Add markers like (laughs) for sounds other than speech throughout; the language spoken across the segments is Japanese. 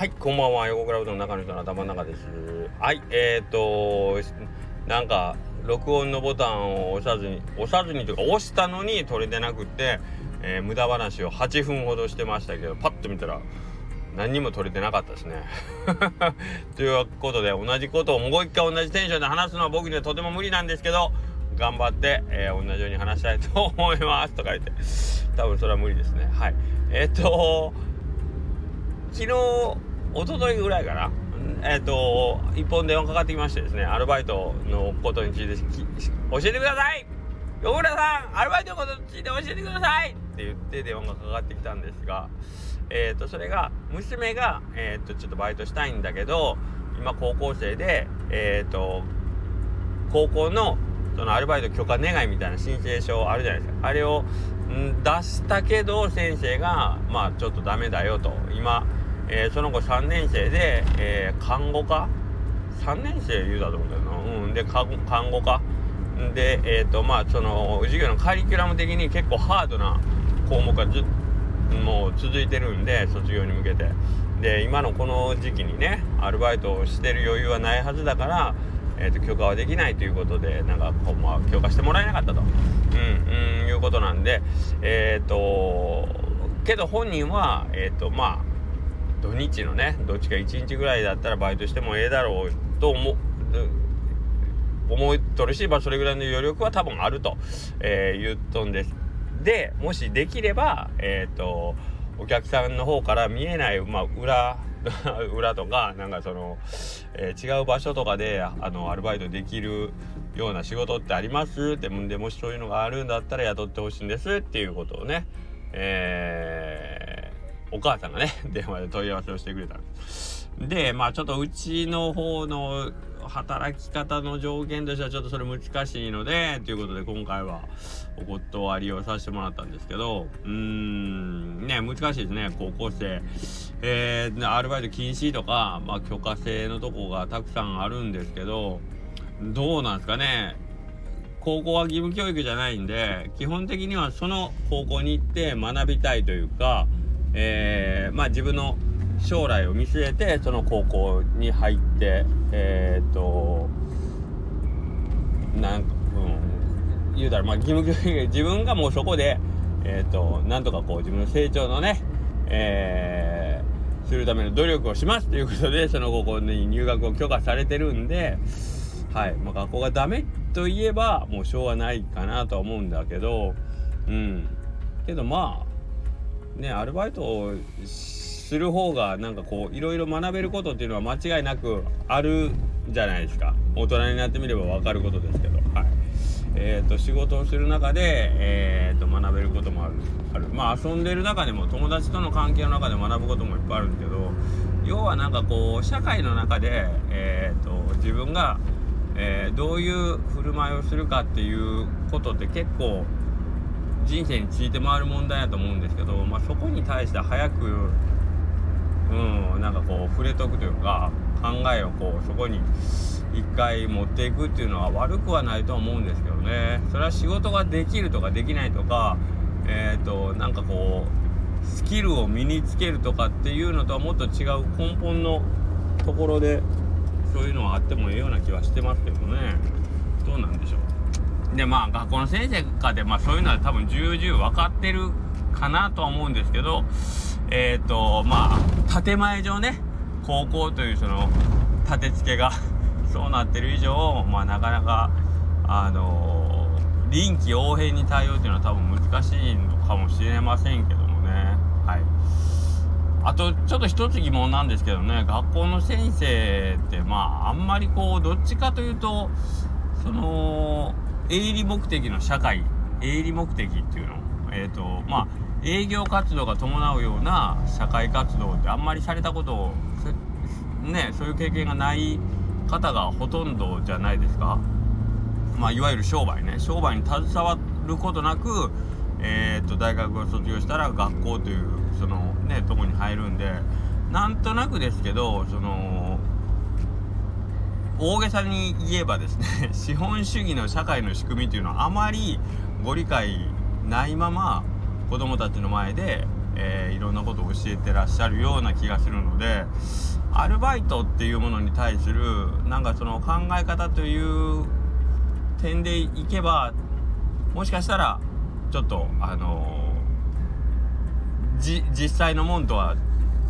はい、こんばんは。横クラブの中の人の頭の中です。はい、えーと、なんか、録音のボタンを押さずに、押さずにというか、押したのに取れてなくて、えー、無駄話を8分ほどしてましたけど、パッと見たら、何にも取れてなかったですね。(laughs) ということで、同じことをもう一回同じテンションで話すのは僕にはとても無理なんですけど、頑張って、えー、同じように話したいと思いますとか言って、多分それは無理ですね。はい。えっ、と、昨日、一昨日ぐらいかな。えっ、ー、と一本電話かかってきましてですねアルバイトのことについて教えてください。横村さんアルバイトのことについて教えてください。って言って電話がかかってきたんですがえっ、ー、とそれが娘が、えっ、ー、とちょっとバイトしたいんだけど今高校生でえっ、と高校のそのアルバイト許可願いみたいな申請書あるじゃないですか。あれを出したけど先生がまあちょっとダメだよと今えー、その子3年生で、えー、看護科？3年生言うだと思うんだよな、うん、で看護科？でえっ、ー、とまあその授業のカリキュラム的に結構ハードな項目がずもう続いてるんで卒業に向けて。で今のこの時期にねアルバイトをしてる余裕はないはずだからえーと、許可はできないということでなんかこう、まあ、許可してもらえなかったと、うん、うん、いうことなんでえっ、ー、とけど本人はえっ、ー、とまあ土日のねどっちか1日ぐらいだったらバイトしてもええだろうと思思いとるし、まあ、それぐらいの余力は多分あると、えー、言っとんです。でもしできればえっ、ー、とお客さんの方から見えない、まあ、裏 (laughs) 裏とかなんかその、えー、違う場所とかであのアルバイトできるような仕事ってありますってでもしそういうのがあるんだったら雇ってほしいんですっていうことをね、えーお母さんがね、(laughs) 電話で問い合わせをしてくれたで、まあちょっとうちの方の働き方の条件としてはちょっとそれ難しいので、ということで今回はお断りをさせてもらったんですけど、うーん、ね、難しいですね、高校生。えー、アルバイト禁止とか、まあ許可制のとこがたくさんあるんですけど、どうなんですかね。高校は義務教育じゃないんで、基本的にはその高校に行って学びたいというか、えー、まあ自分の将来を見据えてその高校に入ってえっ、となんか、うん、言うたらまあ義務教育自分がもうそこでえっ、となんとかこう自分の成長のねえー、するための努力をしますということでその高校に入学を許可されてるんではいまあ、学校がダメといえばもうしょうがないかなとは思うんだけどうん。けどまあねアルバイトをする方がなんかこういろいろ学べることっていうのは間違いなくあるじゃないですか。大人になってみれば分かることですけど。はい。えーと、仕事をする中で、えーと、学べることもある。ある。まあ遊んでる中でも友達との関係の中で学ぶこともいっぱいあるんですけど要はなんかこう社会の中で、えーと、と自分が、えー、どういう振る舞いをするかっていうことって結構人生について回る問題だと思うんですけど、まあ、そこに対して早くうんなんかこう触れとくというか考えをこうそこに一回持っていくっていうのは悪くはないと思うんですけどね。それは仕事ができるとかできないとかえっ、ー、となんかこうスキルを身につけるとかっていうのとはもっと違う根本のところでそういうのはあってもいいような気はしてますけどね。どうなんでしょう？でまあ学校の先生かで、まあ、そういうのは多分重々分かってるかなとは思うんですけどえっ、ー、とまあ建前上ね高校というその立て付けが (laughs) そうなってる以上まあなかなかあのー、臨機応変に対応っていうのは多分難しいのかもしれませんけどもね。はい。あとちょっと一つ疑問なんですけどね学校の先生ってまああんまりこうどっちかというとその営利目的の社会営利目的っていうのえっ、ー、とまあ営業活動が伴うような社会活動ってあんまりされたことをねそういう経験がない方がほとんどじゃないですか。まあいわゆる商売ね。商売に携わることなくえー、と大学を卒業したら学校というそのねとこに入るんでなんとなくですけどその大げさに言えばですね (laughs) 資本主義の社会の仕組みっていうのはあまりご理解ないまま子供たちの前で、えー、いろんなことを教えてらっしゃるような気がするのでアルバイトっていうものに対するなんかその考え方という点でいけばもしかしたらちょっとあのー、実際のもんとは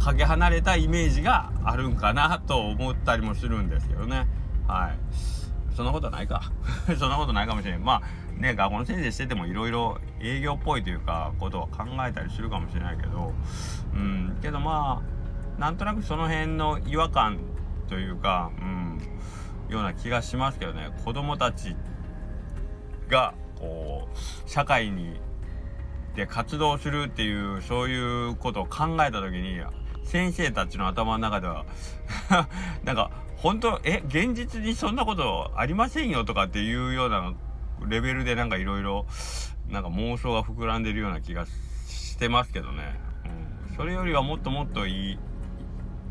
かけ離れたイメージがあるんかなと思ったりもするんですけどね。はい。そんなことないか。(laughs) そんなことないかもしれん。まあね学校の先生しててもいろいろ営業っぽいというかことを考えたりするかもしれないけど。うん。けどまあなんとなくその辺の違和感というかうんような気がしますけどね。子供たちがこう社会にで活動するっていうそういうことを考えた時に先生たちの頭の中では (laughs) なんか本当え現実にそんなことありませんよとかっていうようなレベルでなんかいろいろなんか妄想が膨らんでるような気がしてますけどね、うん、それよりはもっともっといい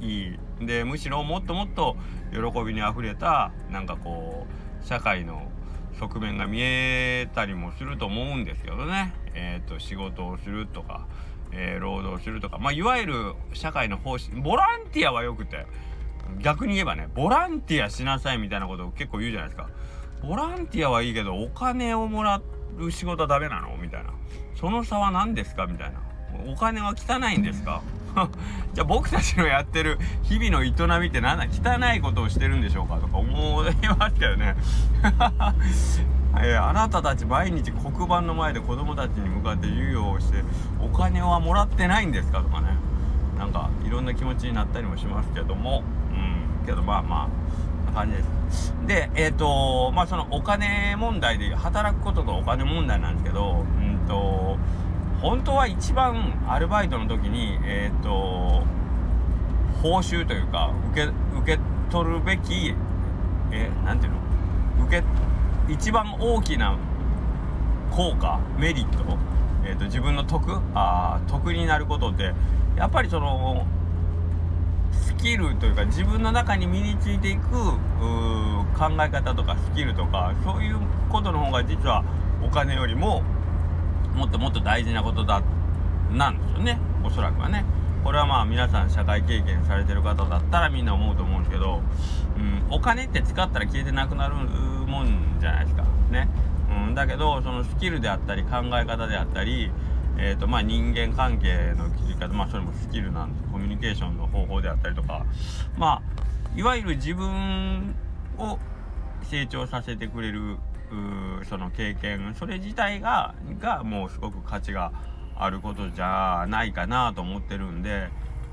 いい。でむしろもっともっと喜びにあふれたなんかこう社会の側面が見えたりもすると思うんですけどね、えーと、仕事をするとか、えー、労働するとか、まあ、いわゆる社会の方針ボランティアはよくて。逆に言えばねボランティアしなさいみたいなことを結構言うじゃないですか。ボランティアはいいけどお金をもらう仕事はダメなの？みたいな。その差は何ですか？みたいな。お金は汚いんですか？(laughs) じゃあ僕たちのやってる日々の営みって何だ？汚いことをしてるんでしょうか？とか思いますけどね。(laughs) えー、あなたたち毎日黒板の前で子供たちに向かって授業をしてお金はもらってないんですか？とかね。なんかいろんな気持ちになったりもしますけども。うん。けどまあまあな感じです。でえっ、ー、とまあそのお金問題で働くこととお金問題なんですけどうんと本当は一番アルバイトの時にえっ、ー、と報酬というか受け受け取るべきえなんていうの？受け一番大きな効果メリット、えーと、自分の得あ得になることってやっぱりそのスキルというか自分の中に身についていく考え方とかスキルとかそういうことの方が実はお金よりももっともっと大事なことだなんですよね。おそらくはね。これはまあ皆さん社会経験されてる方だったらみんな思うと思うんですけど、うん、お金って使ったら消えてなくなるもんじゃないですか。ね、うん、だけどそのスキルであったり考え方であったりえーとまあ、人間関係の築き方、まあ、それもスキルなんですコミュニケーションの方法であったりとか、まあ、いわゆる自分を成長させてくれるその経験それ自体ががもうすごく価値があることじゃないかなと思ってるんで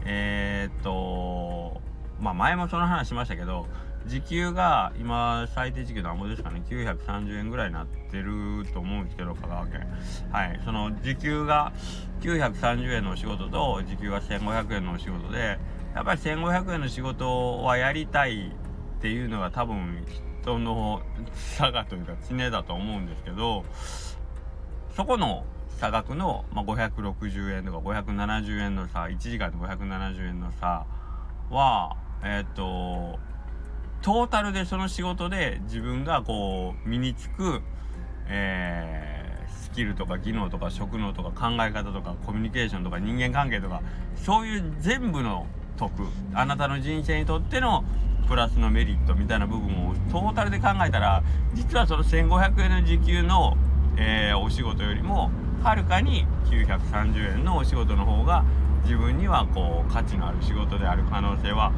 えー、っとまあ前もその話しましたけど時給が今最低時給なんぼですかね？930円ぐらいになってると思うんですけど香川県。はい。その時給が930円のお仕事と時給が1500円のお仕事でやっぱり1500円の仕事はやりたいっていうのが多分人の差がというか常だと思うんですけどそこの差額の、まあ、560円とか570円の差1時間で570円の差はえっ、ー、とトータルでその仕事で自分がこう身につく、えー、スキルとか技能とか職能とか考え方とかコミュニケーションとか人間関係とかそういう全部の得あなたの人生にとってのプラスのメリットみたいな部分をトータルで考えたら実はその1500円の時給の、えー、お仕事よりもはるかに930円のお仕事の方が自分にはこう価値のある仕事である可能性は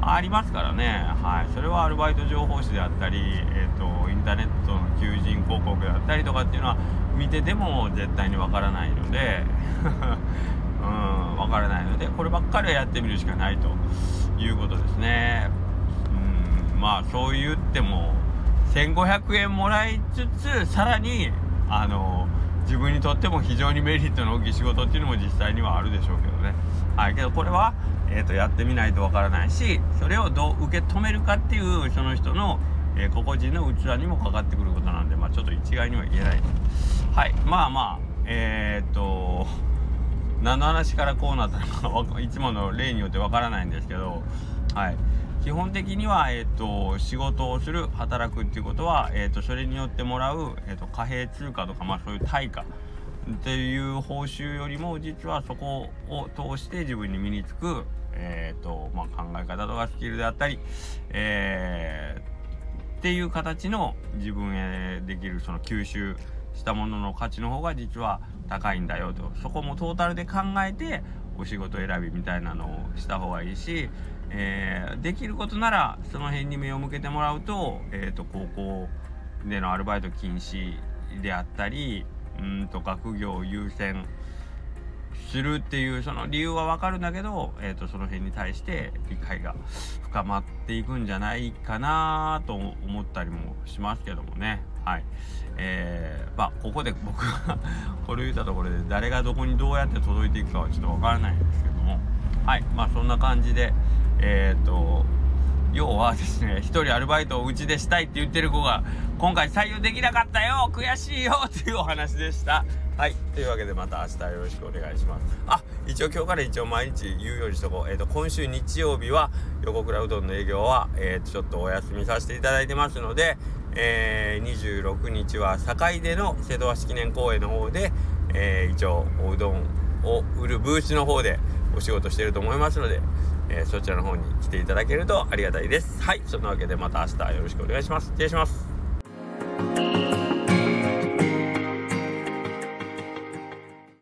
ありますからね、はい、それはアルバイト情報誌であったり、えーと、インターネットの求人広告であったりとかっていうのは見てても絶対にわからないので (laughs) うんわからないのでこればっかりはやってみるしかないということですね。まあそう言っても1500円もらいつつさらにあの自分にとっても非常にメリットの大きい仕事っていうのも実際にはあるでしょうけどね。はいけどこれは、えーと、やってみないとわからないしそれをどう受け止めるかっていうその人の、えー、個々人の器にもかかってくることなんで、まあ、ちょっと一概には言えない。はいまあまあえー、と何の話からこうなったのか (laughs) いつもの例によってわからないんですけどはい。基本的には、えーと、仕事をする働くっていうことは、えーと、それによってもらう、えーと、貨幣通貨とか、まあ、そういう対価っていう報酬よりも実はそこを通して自分に身につく、えーとまあ、考え方とかスキルであったり、えー、っていう形の自分へできるその吸収したものの価値の方が実は高いんだよと。そこもトータルで考えてお仕事選びみたいなのをした方がいいし、えー、できることならその辺に目を向けてもらうと,、えーと、高校でのアルバイト禁止であったりうんと学業優先するっていうその理由はわかるんだけど、えーと、その辺に対して理解が深まっていくんじゃないかなと思ったりもしますけどもね。はい。えー、まあここで僕が (laughs) これ言ったところで誰がどこにどうやって届いていくかはちょっとわからないんですけども。はい。まあそんな感じでえっ、ー、と要はですね一人アルバイトをうちでしたいって言ってる子が今回採用できなかったよ悔しいよっていうお話でした。はいというわけでまた明日よろしくお願いします。あ一応今日から一応毎日言うようにしとこう。えっ、ー、と今週日曜日は横倉うどんの営業はえっ、ー、とちょっとお休みさせていただいてますのでえー、26日は堺での瀬戸橋記念公園の方で、えー、一応おうどんを売るブースの方でお仕事してると思いますので、えー、そちらの方に来ていただけるとありがたいです。はい。そんなわけでまた明日よろしくお願いします。失礼します。